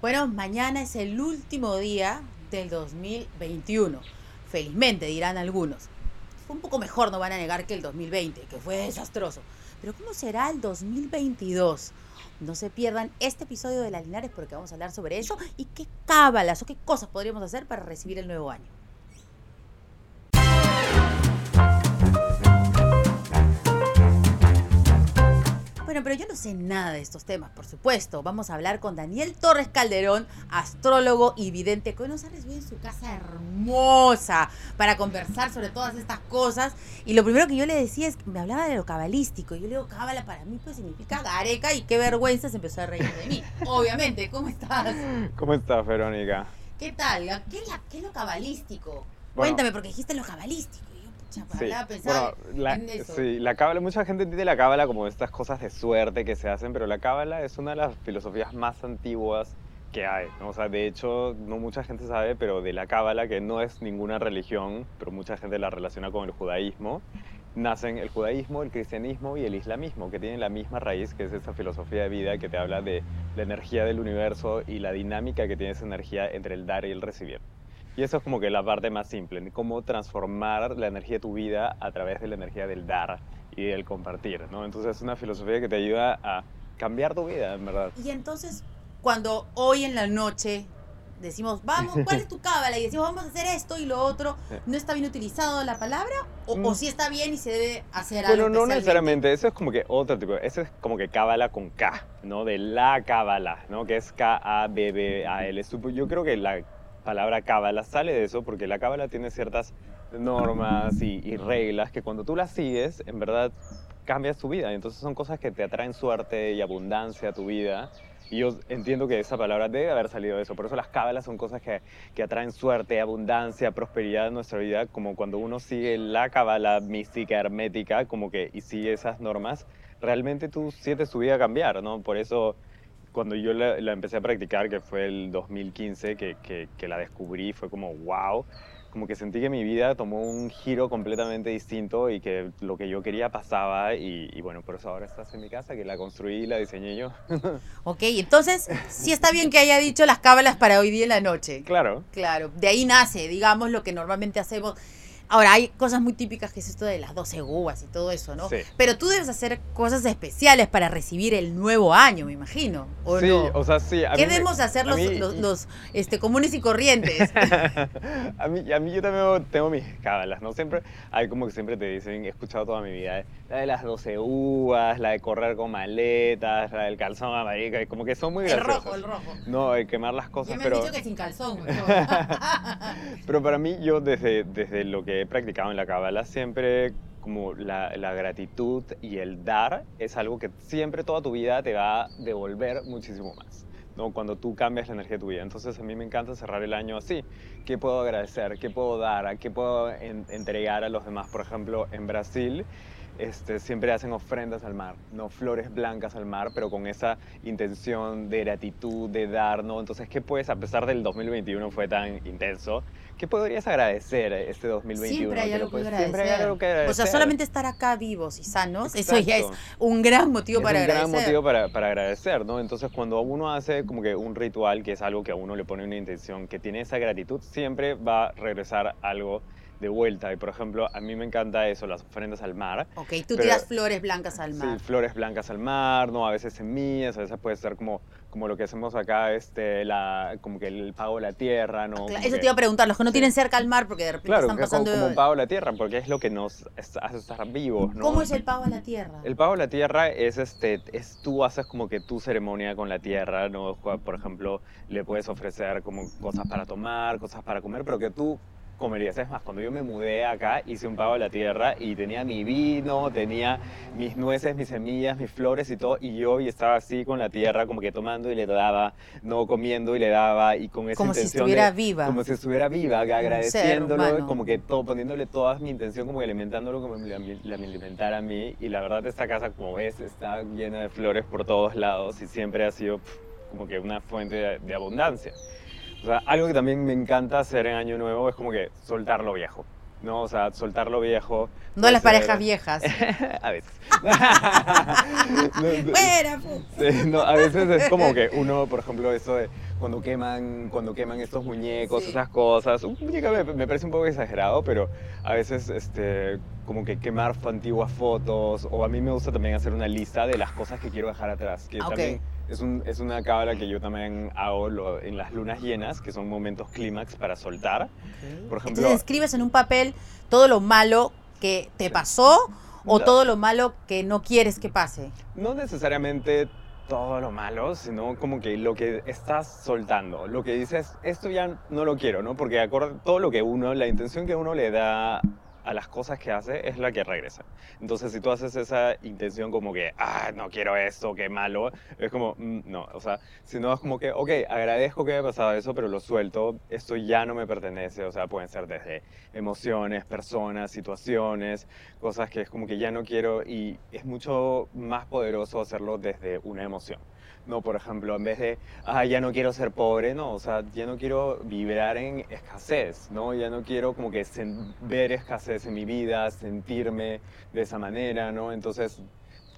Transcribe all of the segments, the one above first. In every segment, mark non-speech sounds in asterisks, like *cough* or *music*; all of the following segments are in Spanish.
Bueno, mañana es el último día del 2021. Felizmente, dirán algunos. Fue un poco mejor, no van a negar que el 2020, que fue desastroso. Pero ¿cómo será el 2022? No se pierdan este episodio de La Linares porque vamos a hablar sobre eso y qué cábalas o qué cosas podríamos hacer para recibir el nuevo año. Bueno, pero yo no sé nada de estos temas, por supuesto. Vamos a hablar con Daniel Torres Calderón, astrólogo y vidente, que hoy nos ha recibido en su casa hermosa para conversar sobre todas estas cosas. Y lo primero que yo le decía es que me hablaba de lo cabalístico. Yo le digo, cábala para mí pues significa gareca y qué vergüenza se empezó a reír de mí. *laughs* Obviamente, ¿cómo estás? ¿Cómo estás, Verónica? ¿Qué tal? ¿Qué es, la- qué es lo cabalístico? Cuéntame, porque dijiste lo cabalístico. Sí, bueno, la, en eso. sí, la cábala, mucha gente entiende la cábala como estas cosas de suerte que se hacen, pero la cábala es una de las filosofías más antiguas que hay. ¿no? O sea, de hecho, no mucha gente sabe, pero de la cábala, que no es ninguna religión, pero mucha gente la relaciona con el judaísmo, nacen el judaísmo, el cristianismo y el islamismo, que tienen la misma raíz, que es esa filosofía de vida que te habla de la energía del universo y la dinámica que tiene esa energía entre el dar y el recibir. Y eso es como que la parte más simple, cómo transformar la energía de tu vida a través de la energía del dar y del compartir, ¿no? Entonces es una filosofía que te ayuda a cambiar tu vida, en verdad. Y entonces, cuando hoy en la noche decimos, vamos, *laughs* ¿cuál es tu cábala? Y decimos, vamos a hacer esto y lo otro, ¿no está bien utilizado la palabra? ¿O, o Mm. sí está bien y se debe hacer Bueno, algo? no especialmente? necesariamente, eso es como que otro tipo, eso es como que cábala con K, ¿no? De la cábala, ¿no? Que es K-A-B-B-A-L. Yo creo que la palabra cábala sale de eso porque la cábala tiene ciertas normas y, reglas que cuando tú las sigues, en verdad cambias tu vida. Entonces son cosas que te atraen suerte y abundancia a tu vida. Y yo entiendo que esa palabra debe haber salido de eso. Por eso las cábalas son cosas que, que atraen suerte, abundancia, prosperidad en nuestra vida. Como cuando uno sigue la cábala mística, hermética, como que y sigue esas normas, realmente tú sientes tu vida cambiar, ¿no? Por eso cuando yo la, la empecé a practicar, que fue el 2015, que, que, que la descubrí, fue como wow. Como que sentí que mi vida tomó un giro completamente distinto y que lo que yo quería pasaba. Y, y bueno, por eso ahora estás en mi casa, que la construí y la diseñé yo. *laughs* Ok, entonces, sí está bien que haya dicho las cábalas para hoy día en la noche. claro. Claro, de ahí nace, digamos, lo que normalmente hacemos. Ahora, hay cosas muy típicas que es esto de las 12 uvas y todo eso, ¿no? Sí. Pero tú debes hacer cosas especiales para recibir el nuevo año, me imagino. ¿o sí, no? o sea, sí. a ¿Qué mí me- debemos hacer los, mí- los, los, este, comunes y corrientes? *laughs* a, mí, a mí yo también tengo mis cábalas, ¿no? Siempre, hay como que siempre te dicen, he escuchado toda mi vida, la de las 12 uvas, la de correr con maletas, la del calzón amarillo, como que son muy el graciosas. rojo, el rojo. No, el quemar las cosas, me pero... han dicho que sin calzón. *laughs* Pero para mí, yo desde, desde lo que he practicado en la Cábala, siempre como la, la gratitud y el dar es algo que siempre toda tu vida te va a devolver muchísimo más. ¿no? Cuando tú cambias la energía de tu vida. Entonces a mí me encanta cerrar el año así. ¿Qué puedo agradecer? ¿Qué puedo dar? ¿Qué puedo en- entregar a los demás? Por ejemplo, en Brasil este, siempre hacen ofrendas al mar, no flores blancas al mar, pero con esa intención de gratitud, de dar, ¿no? Entonces, ¿qué puedes, a pesar del 2021 fue tan intenso, qué podrías agradecer este 2021? Siempre hay algo que puedes- agradecer. Siempre hay algo que agradecer. O sea, solamente estar acá vivos y sanos, eso ya es Exacto. un gran motivo es para un agradecer. gran motivo para, para agradecer, ¿no? Entonces, cuando uno hace como que un ritual, que es algo que a uno le pone una intención, que tiene esa gratitud, siempre va a regresar algo de vuelta. Y, por ejemplo, a mí me encanta eso, las ofrendas al mar. Ok, tú Pero- tiras flores blancas al mar. Sí, flores blancas al mar, ¿no? A veces semillas, a veces puede ser como, como lo que hacemos acá, este, la, como que el pago de la tierra, ¿no? Cla- Como Eso que- te iba a preguntar, los que no Sí. tienen cerca al mar porque de repente Claro, están que es como, pasando... como un pago de la tierra, porque es lo que nos hace estar vivos, ¿no? ¿Cómo es el pago a la tierra? El pago de la tierra es, este, es tú haces como que tu ceremonia con la tierra, ¿no? Por ejemplo, le puedes ofrecer como cosas para tomar, cosas para comer, pero que tú comerías. Es más, cuando yo me mudé acá, hice un pago de la tierra y tenía mi vino, tenía mis nueces, mis semillas, mis flores y todo, y yo y estaba así con la tierra, como que tomando y le daba, no comiendo y le daba, y con esa Como si intención estuviera de- viva. Como si estuviera viva, agradeciéndolo, como que todo, poniéndole toda mi intención, como que alimentándolo como la, la me alimentara a mí. Y la verdad, esta casa, como ves, está llena de flores por todos lados y siempre ha sido pf, como que una fuente de, de abundancia. O sea, algo que también me encanta hacer en Año Nuevo es como que soltar lo viejo. ¿no? O sea, soltar lo viejo. No las ser- parejas viejas. *laughs* a veces. *laughs* No, Sí, no, a veces es como que uno, por ejemplo, eso de cuando queman, cuando queman estos muñecos, Sí. esas cosas. Un muñeco me, me parece un poco exagerado, pero a veces este, como que quemar antiguas fotos, o a mí me gusta también hacer una lista de las cosas que quiero dejar atrás, que Ah, ok. también es, un- es una cábala que yo también hago lo- en las lunas llenas, que son momentos clímax para soltar. Por ejemplo- Entonces escribes en un papel todo lo malo que te pasó o No. todo lo malo que no quieres que pase. no necesariamente todo lo malo, sino como que lo que estás soltando, lo que dices, esto ya no lo quiero, ¿no? Porque acorde, todo lo que uno, la intención que uno le da a las cosas que hace es la que regresa. Entonces, si tú haces esa intención como que, ah, no quiero esto, qué malo, es como, mm, no, o sea, si no es como que, ok, agradezco que haya pasado eso, pero lo suelto, esto ya no me pertenece, o sea, pueden ser desde emociones, personas, situaciones, cosas que es como que ya no quiero y es mucho más poderoso hacerlo desde una emoción. No, por ejemplo, en vez de, ah, ya no quiero ser pobre, no, o sea, ya no quiero vibrar en escasez, ¿no? Ya no quiero como que ver escasez en mi vida, sentirme de esa manera, ¿no? Entonces,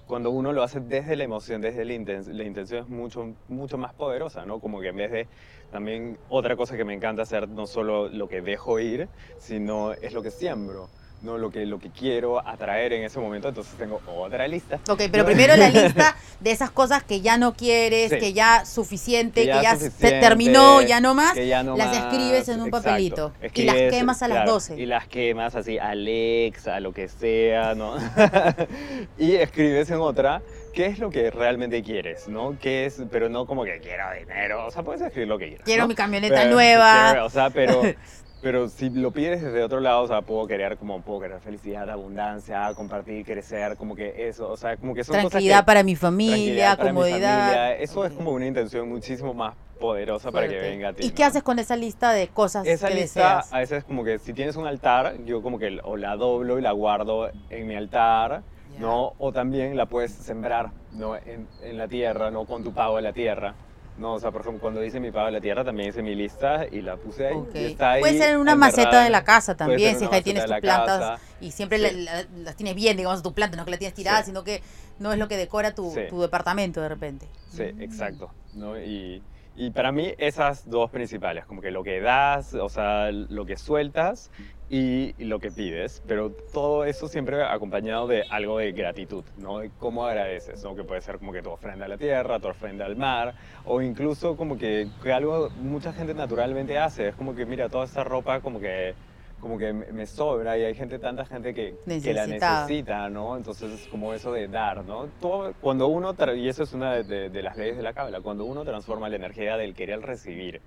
cuando uno lo hace desde la emoción, desde la, inten- la intención es mucho, mucho más poderosa, ¿no? Como que en vez de, también otra cosa que me encanta hacer, no solo lo que dejo ir, sino es lo que siembro, ¿no? Lo que, lo que quiero atraer en ese momento, entonces tengo otra lista. Ok, pero primero la lista de esas cosas que ya no quieres, Sí. que ya suficiente, Que que ya se terminó, ya no más. que ya no las más, escribes en un exacto. papelito y las quemas a las claro, 12. Y las quemas así, Alexa, lo que sea, ¿no? *laughs* y escribes en otra qué es lo que realmente quieres, ¿no? ¿Qué es? Pero no como que quiero dinero, o sea, puedes escribir lo que quieras. Quiero ¿no? mi camioneta Pero- nueva. quiero, o sea, pero, *laughs* pero si lo pides desde otro lado, o sea, puedo querer como, puedo querer felicidad, abundancia, compartir, crecer, como que eso, o sea, como que son cosas Tranquididad que- para mi familia, tranquilidad para mi comodidad. familia. Eso es como una intención muchísimo más poderosa para que venga a ti. ¿Y ¿no? qué haces con esa lista de cosas Esa que lista deseas? a veces como que si tienes un altar, yo como que o la doblo y la guardo en mi altar, Ya. ¿no? O también la puedes sembrar, ¿no? En, en la tierra, ¿no? Con tu pago de la tierra. No, o sea, por ejemplo, cuando hice mi pago de la tierra también hice mi lista y la puse ahí. Y está ahí Puede ser en una enterrada. maceta de la casa también, si es que tienes tus plantas casa. y siempre Sí. la- la- las tienes bien, digamos, tu planta, no que la tienes tirada, Sí. sino que no es lo que decora tu, Sí. tu departamento de repente. Sí, Mm. exacto. ¿no? Y, y para mí esas dos principales, como que lo que das, o sea, lo que sueltas y, lo que pides, pero todo eso siempre acompañado de algo de gratitud, ¿no? De cómo agradeces, ¿no? Que puede ser como que tu ofrenda a la tierra, tu ofrenda al mar, o incluso como que, que algo mucha gente naturalmente hace, es como que mira, toda esta ropa como que como que me me sobra y hay gente, tanta gente que, que la necesita, ¿no? Entonces es como eso de dar, ¿no? Todo, cuando uno, y eso es una de, de- de las leyes de la cábala, cuando uno transforma la energía del querer recibir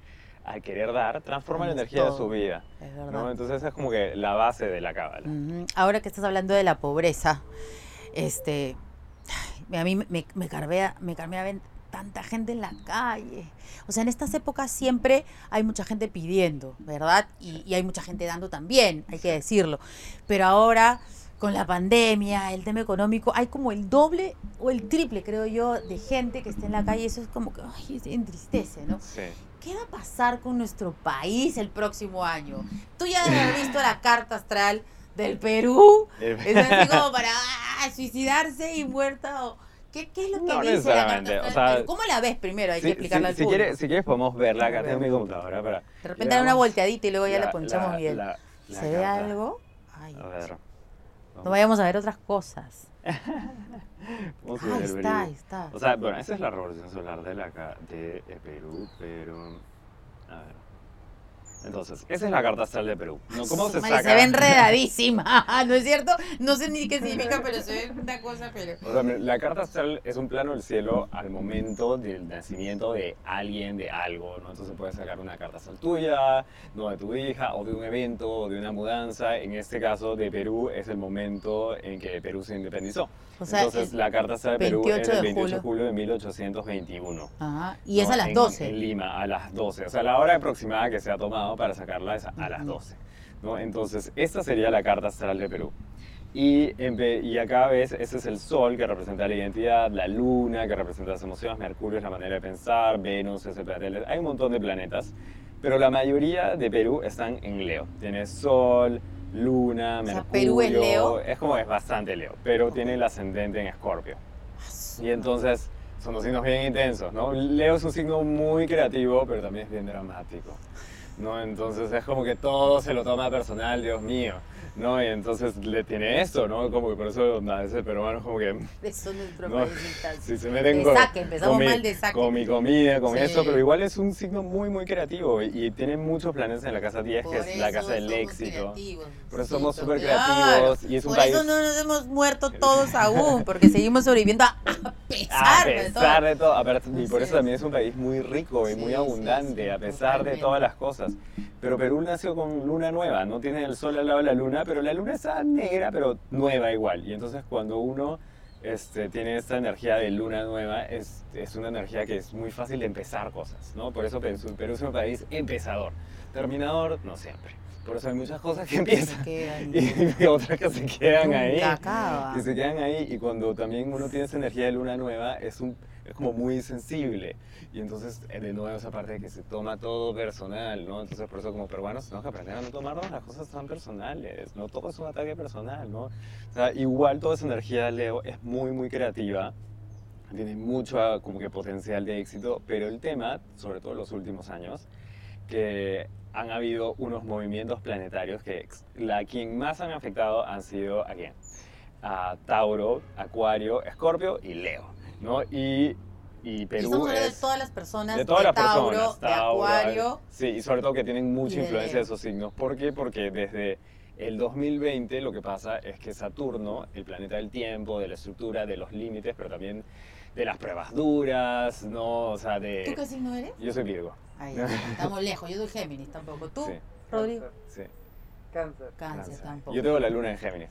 al querer dar, transforma la energía de su vida, Es ¿no? verdad. Entonces es como que la base de la cábala. Ahora que estás hablando de la pobreza, este, a mí me, me carvea, me carvea ver tanta gente en la calle. O sea, en estas épocas siempre hay mucha gente pidiendo, ¿verdad? Y, y hay mucha gente dando también, hay que decirlo. Pero ahora, con la pandemia, el tema económico, hay como el doble o el triple, creo yo, de gente que está en la calle. Eso es como que, ay, entristece, ¿no? Sí. ¿Qué va a pasar con nuestro país el próximo año? Tú ya haber visto la carta astral del Perú. *laughs* Es así como para ah, suicidarse y muerta. O, ¿qué, ¿Qué es lo que No dice la carta necesariamente, astral o sea? ¿Cómo la ves primero? Hay Sí, que explicarla sí, al si, público. quieres, si quieres podemos verla acá, tengo mi computadora para... De repente da una volteadita y luego ya la, la- ponchamos la- bien. la- la ¿Se ve carta. algo? Ay, A ver. no vayamos a ver otras cosas. *laughs* Vamos a Ah, ver está, ahí está. O sea, bueno, esa es la revolución solar de, la, ca- de eh, Perú, pero... A ver. Entonces, esa es la carta astral de Perú. ¿no? ¿Cómo se Madre, saca? se ve enredadísima, *laughs* ¿no es cierto? No sé ni qué significa, pero se ve una cosa, pero... O sea, la carta astral es un plano del cielo al momento del nacimiento de alguien, de algo, ¿no? Entonces puedes sacar una carta astral tuya, no de tu hija, o de un evento, o de una mudanza. En este caso de Perú es el momento en que Perú se independizó. O sea, Entonces la carta astral de Perú es 28 el de 28 de julio. de 1821. Ajá, y es ¿no? a las En- 12. En Lima, a las 12. O sea, la hora aproximada que se ha tomado para sacarla a, las Ujú. 12. ¿no? Entonces, esta sería la carta astral de Perú. Y, y acá ves, ese es el sol que representa la identidad, la luna que representa las emociones, Mercurio es la manera de pensar, Venus es el planeta. Hay un montón de planetas, pero la mayoría de Perú están en Leo. Tienes sol, luna, O sea, Mercurio. ¿Perú es Leo? Es como es bastante Leo, pero tiene el ascendente en Escorpio. Y entonces son dos signos bien intensos, ¿no? Leo es un signo muy creativo, pero también es bien dramático, ¿no? Entonces es como que todo se lo toma personal, Dios mío. ¿No? Y entonces le tiene eso, ¿no? Como que por eso a veces peruanos como que... Eso nuestro no, si se meten De con, saque, empezamos con mi, mal de saque. con mi comida, con Sí. eso, pero igual es un signo muy, muy creativo y, y tiene muchos planetas en la casa 10, que Por es la casa del éxito. creativos, Por eso sí, somos súper creativos y es un Por país... eso no nos hemos muerto todos aún, porque seguimos sobreviviendo a, a *laughs* A pesar, de todo. pesar de todo, y por eso también es. un país muy rico y Sí, muy abundante, a pesar de totalmente. todas las cosas. Pero Perú nació con luna nueva, no tiene el sol al lado de la luna, pero la luna está negra, pero nueva igual. Y entonces cuando uno este, tiene esta energía de luna nueva, es, es una energía que es muy fácil de empezar cosas, ¿no? Por eso Perú, Perú es un país empezador. Terminador, no siempre. Por eso hay muchas cosas que empiezan Quedan- *laughs* y *laughs* otras que se quedan ahí Nunca acaba. que se quedan ahí y cuando también uno tiene esa energía de luna nueva es, un, es como muy sensible y entonces de nuevo esa parte de que se toma todo personal, ¿no? Entonces por eso como peruanos tenemos que aprender a no tomarnos las cosas tan personales, no todo es un ataque personal, ¿no? O sea, igual toda esa energía de Leo es muy muy creativa, tiene mucho como que potencial de éxito, pero el tema, sobre todo en los últimos años, que han habido unos movimientos planetarios que la quien más han afectado han sido a quién? A Tauro, Acuario, Escorpio y Leo, ¿no? Y, y Y Perú estamos hablando de todas las personas de todas las Tauro, personas, de Acuario. sí, y sobre todo que tienen mucha influencia de esos signos. ¿Por qué? Porque desde el 2020 lo que pasa es que Saturno, el planeta del tiempo, de la estructura, de los límites, pero también de las pruebas duras, ¿no? O sea, de... ¿Tú qué signo eres? Yo soy Virgo. Ahí, estamos lejos. Yo soy Géminis tampoco. ¿Tú, Sí, Rodrigo? sí. Cáncer. Cáncer Cáncer. tampoco. Yo tengo la luna en Géminis.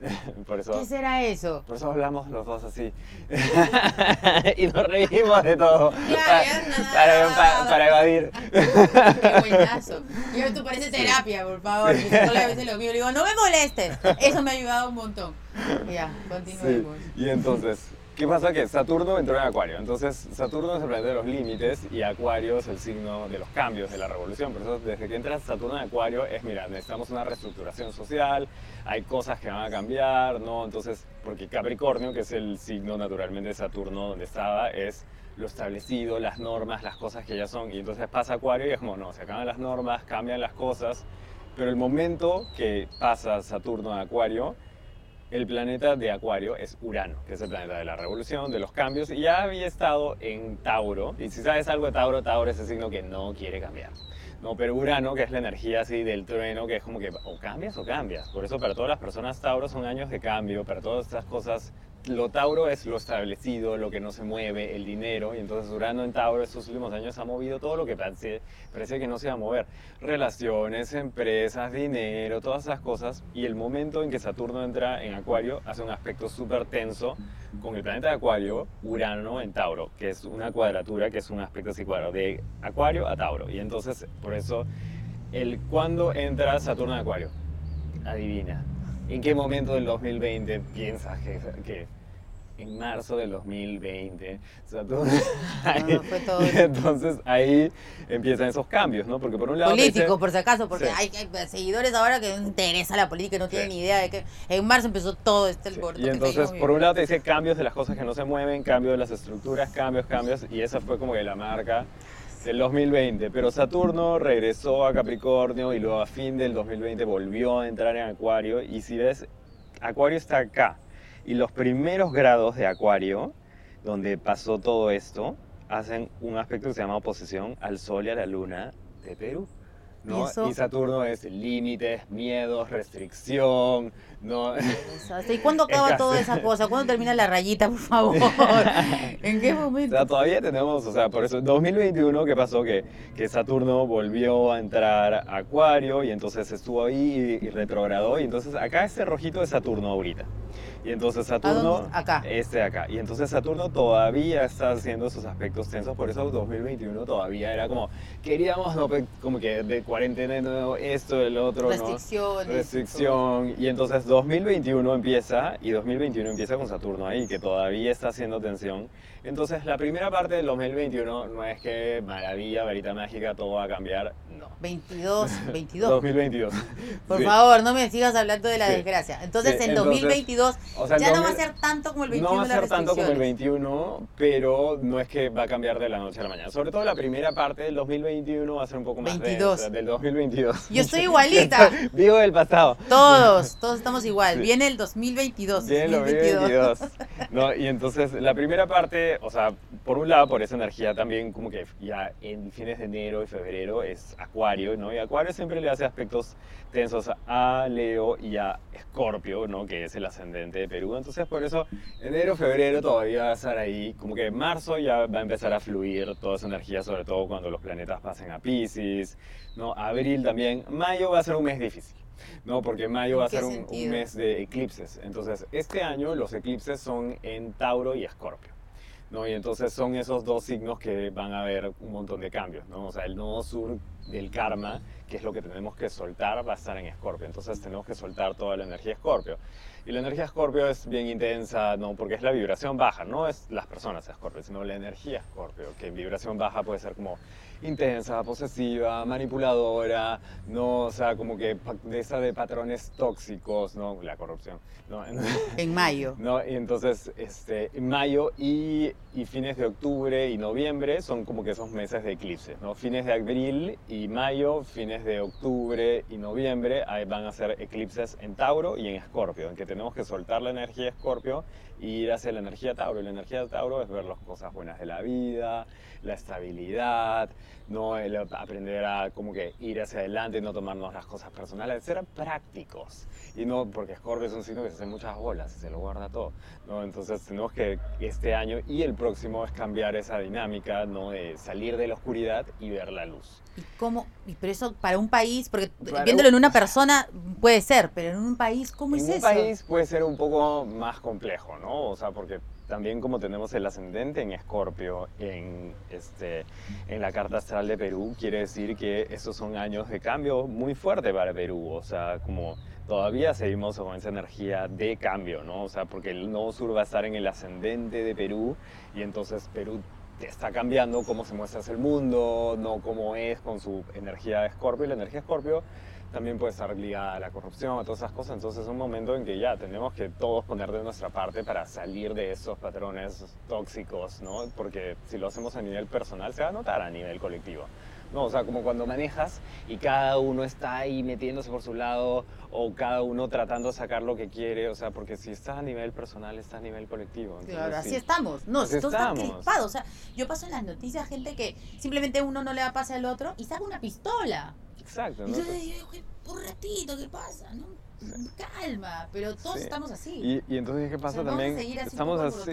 *laughs* Por eso, ¿Qué será eso? por eso hablamos los dos así. *laughs* y nos reímos de todo. No, para, no, pa- no, no. para evadir. Qué buenazo. Y esto parece terapia, por favor. Psicóloga a veces lo mío. Le digo, no me molestes. Eso me ha ayudado un montón. Ya, Sí. continuemos. Y entonces, ¿qué pasa? Que Saturno entró en Acuario. Entonces, Saturno es el planeta de los límites y Acuario es el signo de los cambios, de la revolución. Por eso, desde que entra Saturno en Acuario, es, mira, necesitamos una reestructuración social, hay cosas que van a cambiar, ¿no? Entonces, porque Capricornio, que es el signo naturalmente de Saturno donde estaba, es lo establecido, las normas, las cosas que ya son. Y entonces pasa Acuario y es como, no, se acaban las normas, cambian las cosas. Pero el momento que pasa Saturno a Acuario, el planeta de Acuario es Urano, que es el planeta de la revolución, de los cambios, y ya había estado en Tauro. Y si sabes algo de Tauro, Tauro es el signo que no quiere cambiar. No, pero Urano, que es la energía así del trueno, que es como que o cambias o cambias. Por eso para todas las personas Tauro son años de cambio, para todas estas cosas. Lo Tauro es lo establecido, lo que no se mueve, el dinero, y entonces Urano en Tauro estos últimos años ha movido todo lo que parece, parece que no se va a mover. Relaciones, empresas, dinero, todas esas cosas. Y el momento en que Saturno entra en Acuario hace un aspecto súper tenso con el planeta de Acuario, Urano en Tauro, que es una cuadratura, que es un aspecto así cuadrado, de Acuario a Tauro. Y entonces, por eso, el cuando entra Saturno en Acuario, adivina, ¿en qué momento del 2020 piensas que, que en marzo del 2020 Saturno... ahí- No, fue todo- *laughs* entonces ahí empiezan esos cambios, ¿no? Porque por un lado... te dice- Político, por si acaso, porque Sí. hay, hay seguidores ahora que no interesa la política y no tienen Sí. ni idea de que en marzo empezó todo este Sí, Y entonces, por un lado te dice cambios de las cosas que no se mueven, cambios de las estructuras, cambios, cambios, y esa fue como que la marca del 2020. Pero Saturno regresó a Capricornio y luego a fin del 2020 volvió a entrar en Acuario. Y si ves, Acuario está acá. Y los primeros grados de Acuario, donde pasó todo esto, hacen un aspecto que se llama oposición al Sol y a la Luna de Perú. ¿No? ¿Y Saturno es límites, miedos, restricción, ¿no? ¿Y cuándo *laughs* acaba toda esa cosa? ¿Cuándo termina la rayita, por favor? *laughs* ¿En qué O momento? sea, todavía tenemos, o sea, por eso, 2021, ¿qué pasó? Que, que Saturno volvió a entrar a Acuario y entonces estuvo ahí y, y retrogradó. Y entonces acá este rojito es Saturno ahorita. Y entonces Saturno? Acá. este de acá. Y entonces Saturno todavía está haciendo sus aspectos tensos, por eso 2021 todavía era como, queríamos no, pe- como que de cuarentena nuevo, esto, el otro, ¿no? Restricciones. restricción y entonces 2021 empieza y 2021 empieza con Saturno ahí que todavía está haciendo tensión entonces la primera parte del 2021 no es que maravilla varita mágica todo va a cambiar no 22, 22. 2022 Por Sí. favor, no me sigas hablando de la Sí. desgracia. Entonces, Sí, en entonces- 2022 2022 O sea, el ya no va a 2000 ser tanto como el 21 No va a ser tanto como el restricciones. 21, pero no es que va a cambiar de la noche a la mañana. Sobre todo la primera parte del 2021 va a ser un poco más 22. densa, del 2022. Yo estoy igualita. *laughs* Vivo del pasado. Todos, *laughs* todos estamos igual. Sí. Viene el 2022. Viene el 2022. 2022. ¿no? Y entonces la primera parte, o sea, por un lado, por esa energía también como que ya en fines de enero y febrero es Acuario, ¿no? Y Acuario siempre le hace aspectos tensos a Leo y a Escorpio, ¿no? Que es el ascendente de Perú. Entonces por eso enero, febrero todavía va a estar ahí. Como que marzo ya va a empezar a fluir toda esa energía, sobre todo cuando los planetas pasen a Pisces, ¿no? Abril también. Mayo va a ser un mes difícil. No, porque mayo ¿En va a ser un, un mes de eclipses. Entonces, este año los eclipses son en Tauro y Escorpio. ¿No? Y entonces son esos dos signos que van a haber un montón de cambios. ¿no? O sea, el nodo sur del karma, que es lo que tenemos que soltar, va a estar en Escorpio. Entonces tenemos que soltar toda la energía Escorpio. Y la energía Escorpio es bien intensa, ¿no? porque es la vibración baja, no es las personas Escorpio, sino la energía Escorpio, que en vibración baja puede ser como intensa, posesiva, manipuladora, no, o sea, como que de esa de patrones tóxicos, ¿no? La corrupción, ¿no? *laughs* En mayo. ¿no? Y entonces, este, en mayo y, y fines de octubre y noviembre son como que esos meses de eclipses, ¿no? Fines de abril y mayo, fines de octubre y noviembre ahí van a ser eclipses en Tauro y en Escorpio, en que tenemos que soltar la energía de Escorpio y ir hacia la energía Tauro. La energía Tauro es ver las cosas buenas de la vida, la estabilidad, no el aprender a como que ir hacia adelante y no tomarnos las cosas personales, ser prácticos. Y no, porque Scorpio es un signo que se hace muchas bolas y se lo guarda todo. ¿no? Entonces tenemos que este año y el próximo es cambiar esa dinámica, ¿no? De salir de la oscuridad y ver la luz. ¿Y cómo? Y pero eso para un país, porque Para viéndolo en un- una persona puede ser, pero en un país, ¿cómo en es un eso? país puede ser un poco más complejo, ¿no? O sea, porque también como tenemos el ascendente en Escorpio en, este, en la carta astral de Perú, quiere decir que estos son años de cambio muy fuerte para Perú. O sea, como todavía seguimos con esa energía de cambio, ¿no? O sea, porque el nodo sur va a estar en el ascendente de Perú y entonces Perú está cambiando cómo se muestra el mundo, no cómo es con su energía de Escorpio. Y la energía Escorpio también puede estar ligada a la corrupción, a todas esas cosas. Entonces es un momento en que ya tenemos que todos poner de nuestra parte para salir de esos patrones tóxicos, ¿no? Porque si lo hacemos a nivel personal, se va a notar a nivel colectivo. No, o sea, como cuando manejas y cada uno está ahí metiéndose por su lado o cada uno tratando de sacar lo que quiere, o sea, porque si estás a nivel personal, estás a nivel colectivo. Entonces, Claro, así sí. estamos. No, Así estamos. crispado. O sea, yo paso en las noticias gente que simplemente uno no le da pase al otro y saca una pistola. Exacto, ¿no? entonces yo digo, "Güey, un ratito, ¿qué pasa? ¿No? Calma, pero todos Sí. estamos así. Y, y entonces, ¿qué O pasa sea, también? así Estamos así,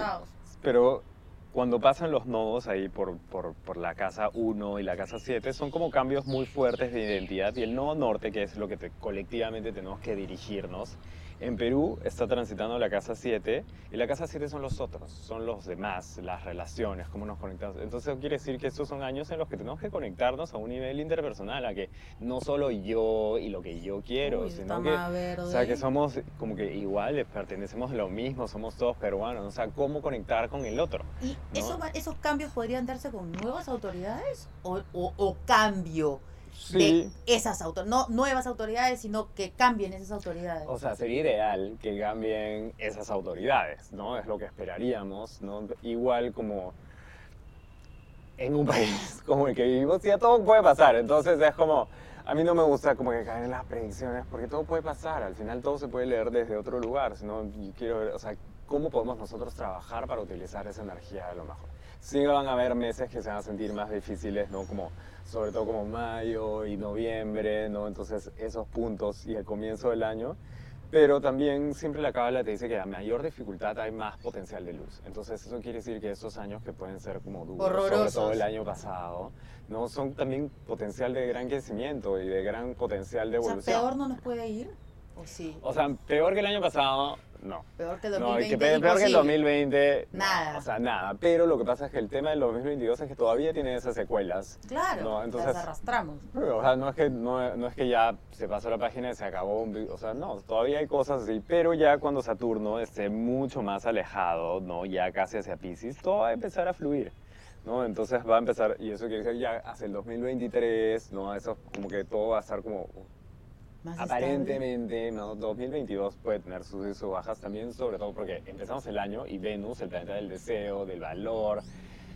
pero cuando pasan los nodos ahí por, por, por la casa 1 y la casa 7, son como cambios muy fuertes de identidad. Y el nodo norte, que es lo que te- colectivamente tenemos que dirigirnos, en Perú está transitando la casa 7 y la casa 7 son los otros, son los demás, las relaciones, cómo nos conectamos. Entonces eso quiere decir que estos son años en los que tenemos que conectarnos a un nivel interpersonal, a que no solo yo y lo que yo quiero, Uy, sino que verde. o sea, que somos como que iguales, pertenecemos a lo mismo, somos todos peruanos. O sea, cómo conectar con el otro. ¿Y esos cambios podrían darse con nuevas autoridades o, o- o cambio Sí. de esas autoridades? No nuevas autoridades, sino que cambien esas autoridades. O sea, sería ideal que cambien esas autoridades, ¿no? Es lo que esperaríamos, ¿no? Igual como en un *laughs* país como el que vivimos, ya todo puede pasar. Entonces es como, a mí no me gusta como que caer en las predicciones, porque todo puede pasar. Al final todo se puede leer desde otro lugar. Sino, yo quiero ver, o sea, cómo podemos nosotros trabajar para utilizar esa energía a lo mejor. Sí van a haber meses que se van a sentir más difíciles, ¿no? Como, sobre todo como mayo y noviembre, ¿no? Entonces esos puntos y el comienzo del año. Pero también siempre la cábala te dice que a mayor dificultad hay más potencial de luz. Entonces eso quiere decir que estos años que pueden ser como duros, sobre Horrorosos. todo el año pasado, ¿no? son también potencial de gran crecimiento y de gran potencial de o sea, evolución. peor no nos puede ir. ¿O sí? O sea, peor que el año pasado, no. Peor que el No, 2020. que pe- peor que el imposible. 2020, no, Nada. o sea, nada. Pero lo que pasa es que el tema del 2022 es que todavía tiene esas secuelas. Claro, No, entonces- las arrastramos. O sea, no es, que, no, no es que ya se pasó la página y se acabó. O sea, no, todavía hay cosas así. Pero ya cuando Saturno esté mucho más alejado, ¿no? Ya casi hacia Pisces, todo va a empezar a fluir. ¿no? Entonces va a empezar, y eso quiere decir ya hacia el 2023, ¿no? Eso como que todo va a estar como Más Aparentemente, no, 2022 puede tener sus y sus bajas también, sobre todo porque empezamos el año y Venus, el planeta del deseo, del valor,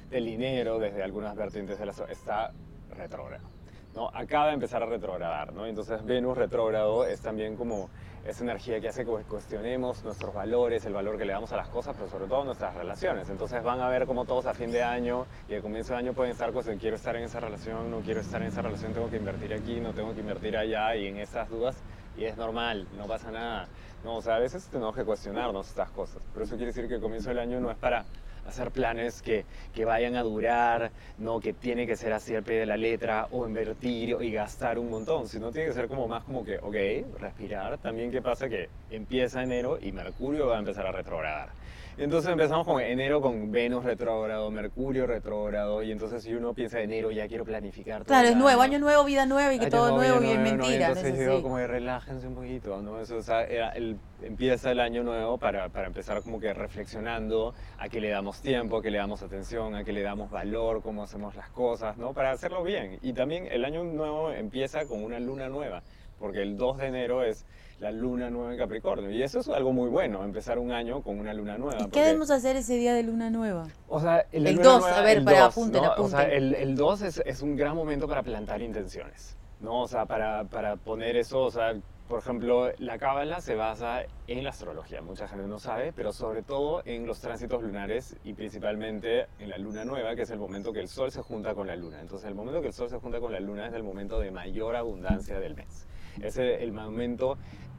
del dinero, desde algunas vertientes de la está retrógrado. ¿no? Acaba de empezar a retrogradar, ¿no? Entonces Venus retrógrado es también como esa energía que hace que cuestionemos nuestros valores, el valor que le damos a las cosas, pero sobre todo nuestras relaciones. Entonces van a ver como todos a fin de año y al comienzo de año pueden estar cosas, quiero estar en esa relación, no quiero estar en esa relación, tengo que invertir aquí, no tengo que invertir allá y en esas dudas y es normal, no pasa nada. No, o sea, a veces tenemos que cuestionarnos estas cosas, pero eso quiere decir que el comienzo del año no es para hacer planes que, que vayan a durar, no que tiene que ser así al pie de la letra o invertir y gastar un montón, sino tiene que ser como más como que, ok, respirar. También qué pasa que empieza enero y Mercurio va a empezar a retrogradar. Entonces empezamos con enero con Venus retrógrado, Mercurio retrógrado y entonces si uno piensa enero ya quiero planificar. todo Claro, es nuevo, año. nuevo, vida nueva y que Año todo nuevo, nuevo y es mentira. no Entonces es digo así. como relájense un poquito, ¿no? Eso, o sea, el- empieza el año nuevo para, para empezar como que reflexionando a qué le damos tiempo, a qué le damos atención, a qué le damos valor, cómo hacemos las cosas, ¿no? Para hacerlo bien. Y también el año nuevo empieza con una luna nueva, porque el 2 de enero es la luna nueva en Capricornio. Y eso es algo muy bueno, empezar un año con una luna nueva. ¿Y porque- qué debemos hacer ese día de luna nueva? o sea, el, El luna 2, nueva, a ver, para 2, apunten, ¿no? O sea, apunten. el, el 2 es, es un gran momento para plantar intenciones, ¿no? O sea, para, para poner eso, o sea, por ejemplo, la cábala se basa en la astrología, mucha gente no sabe, pero sobre todo en los tránsitos lunares y principalmente en la luna nueva, que es el momento que el sol se junta con la luna. Entonces, el momento que el sol se junta con la luna es el momento de mayor abundancia del mes. Es el, momento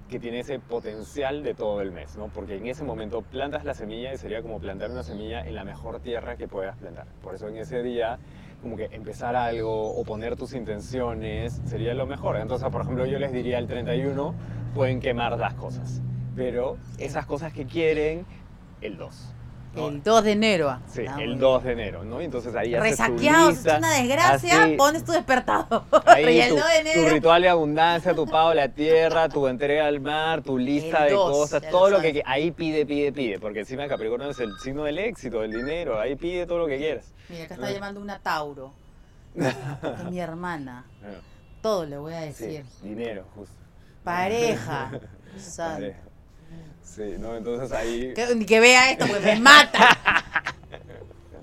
que tiene ese potencial de todo el mes, ¿no? Porque en ese momento plantas la semilla y sería como plantar una semilla en la mejor tierra que puedas plantar. Por eso en ese día, como que empezar algo o poner tus intenciones sería lo mejor. Entonces, por ejemplo, yo les diría el 31 pueden quemar las cosas, pero esas cosas que quieren, el 2. ¿No? El 2 de enero. ah. Sí, Ah, el muy 2 de enero, ¿no? Entonces ahí tu Resaqueados, es una desgracia, así, pones tu despertador. Ahí *laughs* y el tu, 2 de tu enero. ritual de abundancia, tu pago a la tierra, tu entrega al mar, tu lista de cosas, todo lo que sabes. qui- ahí pide, pide, pide, porque encima Capricornio es el signo del éxito, del dinero, ahí pide todo lo que quieras. Mira, acá está llamando una Tauro. *laughs* que es mi hermana. Bueno, Todo le voy a sí, decir. dinero, justo. Pareja. *laughs* Santo. Sí, ¿no? Entonces ahí... Que, ni que vea esto, pues me mata.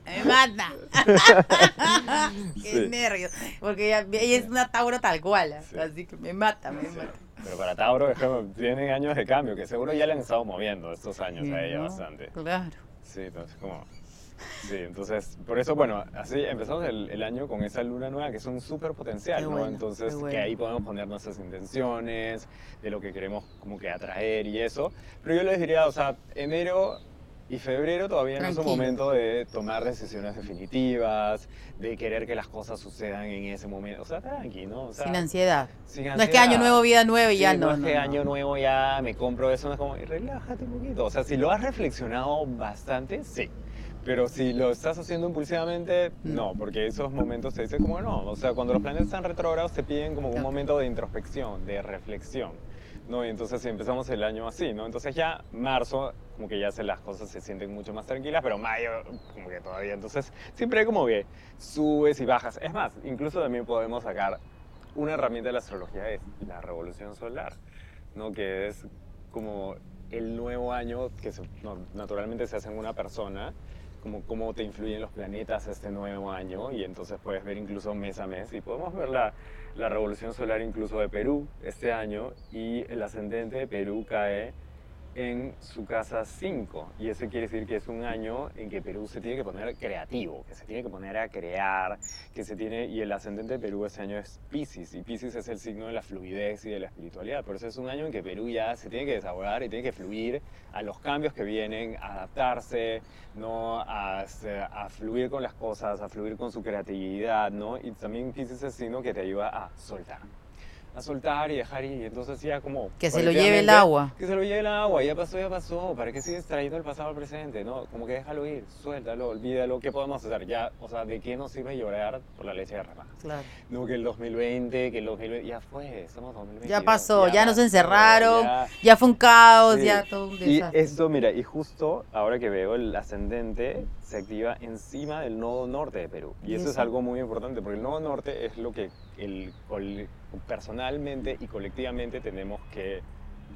Me mata. *laughs* Qué Sí. nervios. Porque ella, ella es una Tauro tal cual. Sí. Así que me mata, me Sí, mata. Pero para Tauro es como, tienen años de cambio, que seguro ya le han estado moviendo estos años a ella ¿no? bastante. Claro. Sí, entonces como... Sí, entonces, por eso, bueno, así empezamos el, el año con esa luna nueva que es un súper potencial, ¿no? bueno, entonces, bueno. que ahí podemos poner nuestras intenciones, de lo que queremos como que atraer y eso. Pero yo les diría, o sea, enero y febrero todavía no es un Tranquilo. momento de tomar decisiones definitivas, de querer que las cosas sucedan en ese momento. O sea, tranqui, ¿no? O sea, Sin ansiedad. sin No es que año ansiedad. nuevo, vida nueva y Sí, ya no, no. es no, que no. año nuevo ya me compro eso, no es como, "Y relájate un poquito. O sea, si lo has reflexionado bastante, sí. Pero si lo estás haciendo impulsivamente, Mm. no, porque esos momentos te dicen como no. O sea, cuando los planetas están retrógrados te piden como un momento de introspección, de reflexión. ¿no? Y entonces si empezamos el año así, ¿no? Entonces ya marzo, como que ya se, las cosas se sienten mucho más tranquilas, pero mayo, como que todavía. Entonces siempre como que subes y bajas. Es más, incluso también podemos sacar una herramienta de la astrología, es la revolución solar, ¿no? Que es como el nuevo año que se- no, naturalmente se hace en una persona, como cómo te influyen los planetas este nuevo año y entonces puedes ver incluso mes a mes y podemos ver la, la revolución solar incluso de Perú este año y el ascendente de Perú cae en su casa 5 y eso quiere decir que es un año en que Perú se tiene que poner creativo, que se tiene que poner a crear, que se tiene y el ascendente de Perú este año es Pisces y Pisces es el signo de la fluidez y de la espiritualidad, por eso es un año en que Perú ya se tiene que desahogar y tiene que fluir a los cambios que vienen, a adaptarse, no a, a fluir con las cosas, a fluir con su creatividad, ¿no? Y también Pisces es el signo que te ayuda a soltar. A soltar y dejar. Y entonces ya como... Que se lo lleve el agua. Que se lo lleve el agua. Ya pasó, ya pasó. ¿Para qué sigues trayendo el pasado al presente? No, como que déjalo ir. Suéltalo, olvídalo. ¿Qué podemos hacer? Ya, o sea, ¿de qué nos sirve llorar por la leche derramada? Claro. No, que el 2020, que el 2020... Ya fue, estamos 2020. Ya pasó, ya, nos pasó, encerraron, ya- ya fue un caos, Sí. ya todo un y desastre. esto, mira, y justo ahora que veo el ascendente se activa encima del nodo norte de Perú. Y, ¿Y eso, es algo muy importante, porque el nodo norte es lo que el, personalmente y colectivamente tenemos que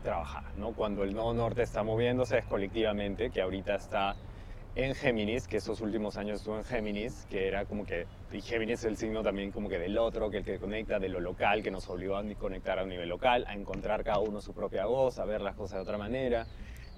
trabajar, ¿no? Cuando el nodo norte está moviéndose es colectivamente, que ahorita está en Géminis, que esos últimos años estuvo en Géminis, que era como que, y Géminis es el signo también como que del otro, que el que conecta de lo local, que nos obligó a conectar a un nivel local, a encontrar cada uno su propia voz, a ver las cosas de otra manera,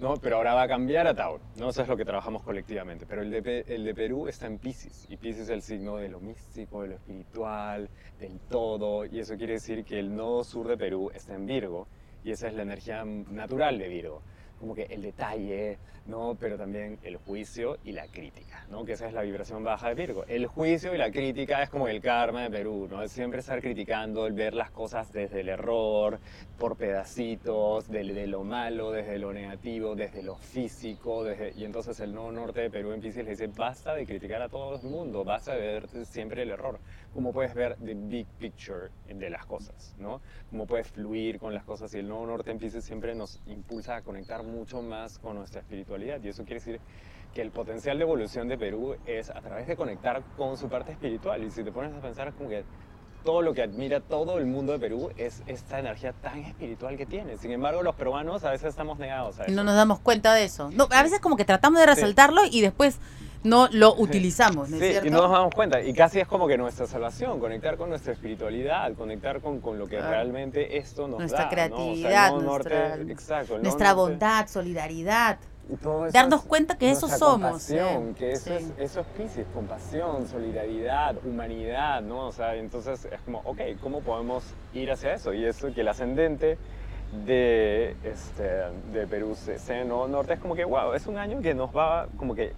¿no? Pero ahora va a cambiar a Tauro, ¿no? Eso es lo que trabajamos colectivamente, pero el de, el de Perú está en Pisces, y Pisces es el signo de lo místico, de lo espiritual, del todo, y eso quiere decir que el nodo sur de Perú está en Virgo, y esa es la energía natural de Virgo como que el detalle, ¿no? Pero también el juicio y la crítica, ¿no? Que esa es la vibración baja de Virgo. El juicio y la crítica es como el karma de Perú, ¿no? Es siempre estar criticando, el ver las cosas desde el error, por pedacitos, de, de lo malo, desde lo negativo, desde lo físico, desde... y entonces el nuevo norte de Perú en Pisces le dice, basta de criticar a todo el mundo, basta de ver siempre el error. Como puedes ver the big picture de las cosas, ¿no? Cómo puedes fluir con las cosas y el nuevo norte en Pisces siempre nos impulsa a conectar mucho más con nuestra espiritualidad. Y eso quiere decir que el potencial de evolución de Perú es a través de conectar con su parte espiritual. Y si te pones a pensar, como que todo lo que admira todo el mundo de Perú es esta energía tan espiritual que tiene. Sin embargo, los peruanos a veces estamos negados a eso. No nos damos cuenta de eso. No, a veces como que tratamos de resaltarlo y después no lo utilizamos, ¿no es sí, y no nos damos cuenta. Y casi es como que nuestra salvación, conectar con nuestra espiritualidad, conectar con, con lo que realmente esto nos nuestra da. Creatividad, nuestra creatividad, exacto, nuestra bondad, solidaridad. Darnos cuenta que eso somos. que eso, es, eso es Pisces, compasión, solidaridad, humanidad, ¿no? O sea, entonces es como, ok, ¿cómo podemos ir hacia eso? Y eso que el ascendente de, este, de Perú, Seno Norte, es como que, wow, es un año que nos va como que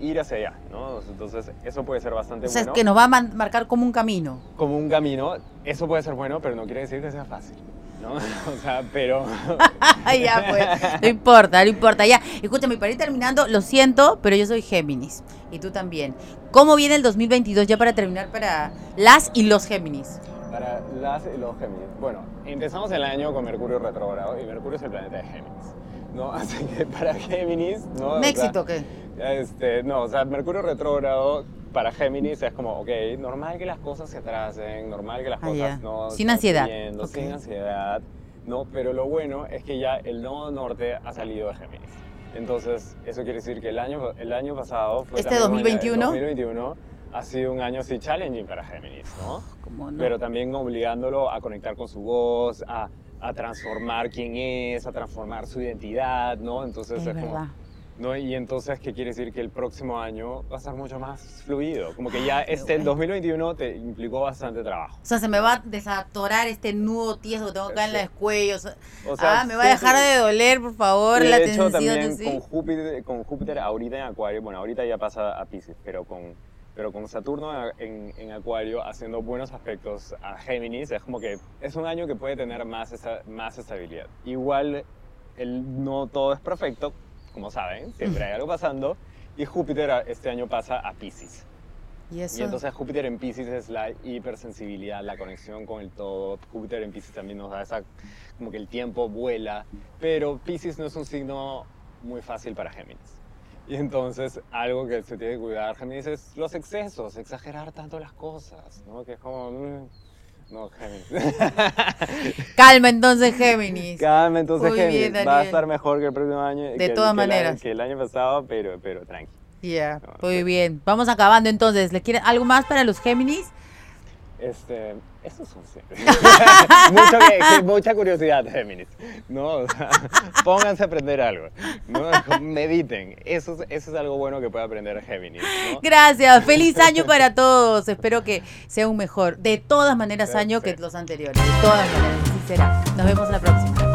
ir hacia allá, ¿no? Entonces, eso puede ser bastante bueno. O sea, que nos va a marcar como un camino. Como un camino, eso puede ser bueno, pero no quiere decir que sea fácil. ¿no? *laughs* O sea, pero... *laughs* ya, pues, no importa, no importa, ya. Escúchame, para ir terminando, lo siento, pero yo soy Géminis, y tú también. ¿Cómo viene el 2022 ya para terminar para las y los Géminis? Para las y los Géminis. Bueno, empezamos el año con Mercurio retrógrado, y Mercurio es el planeta de Géminis, ¿no? *laughs* Así que para Géminis, ¿no? ¿Un éxito qué? Este, no, o sea, Mercurio retrógrado para Géminis es como, ok, normal que las cosas se atrasen, normal que las ah, cosas no... Sin ansiedad. Sin ansiedad, ¿no? Pero lo bueno es que ya el nodo norte ha salido de Géminis. Entonces, eso quiere decir que el año, el año pasado... Fue ¿Este 2021? 2021 ha sido un año así challenging para Géminis, ¿no? ¿Cómo no? Pero también obligándolo a conectar con su voz, a, a transformar quién es, a transformar su identidad, ¿no? Entonces es, como ¿no? Y entonces, ¿qué quiere decir? Que el próximo año va a ser mucho más fluido. Como que ya ah, este, el 2021 te implicó bastante trabajo. O sea, se me va a desatorar este nudo tieso que tengo acá en la cuello. O sea, ah, me va a dejar de doler, por favor, la de hecho, también con, Júpiter, con Júpiter ahorita en Acuario, bueno, ahorita ya pasa a Pisces, pero con, pero con Saturno en, en, Acuario haciendo buenos aspectos a Géminis, es como que es un año que puede tener más, más estabilidad. Igual, el, no todo es perfecto, como saben, siempre hay *laughs* algo pasando. Y Júpiter este año pasa a Pisces. ¿Y, eso? y entonces Júpiter en Pisces es la hipersensibilidad, la conexión con el todo. Júpiter en Pisces también nos da esa, como que el tiempo vuela. Pero Pisces no es un signo muy fácil para Géminis. Y entonces algo que se tiene que cuidar Géminis es los excesos, exagerar tanto las cosas, ¿no? Que es como... Mm, no, Géminis. *laughs* Calma entonces, Géminis. Calma entonces, Géminis. Va a estar mejor que el próximo año. De todas maneras. que el año pasado, pero, pero tranqui. Ya, muy bien. Vamos acabando entonces. ¿Le quieren algo más para los Géminis? Este, eso es un *laughs* mucha, mucha curiosidad, Géminis. ¿no? *laughs* pónganse a aprender algo. ¿no? *laughs* Mediten. Eso, eso es algo bueno que puede aprender Géminis. Gracias. Feliz año para todos. Espero que sea un mejor, de todas maneras, año que los anteriores. De todas maneras, será. Nos vemos la próxima.